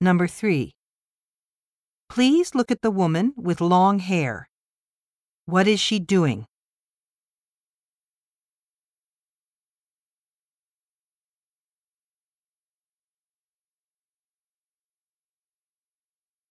Number 3. Please look at the woman with long hair. What is she doing?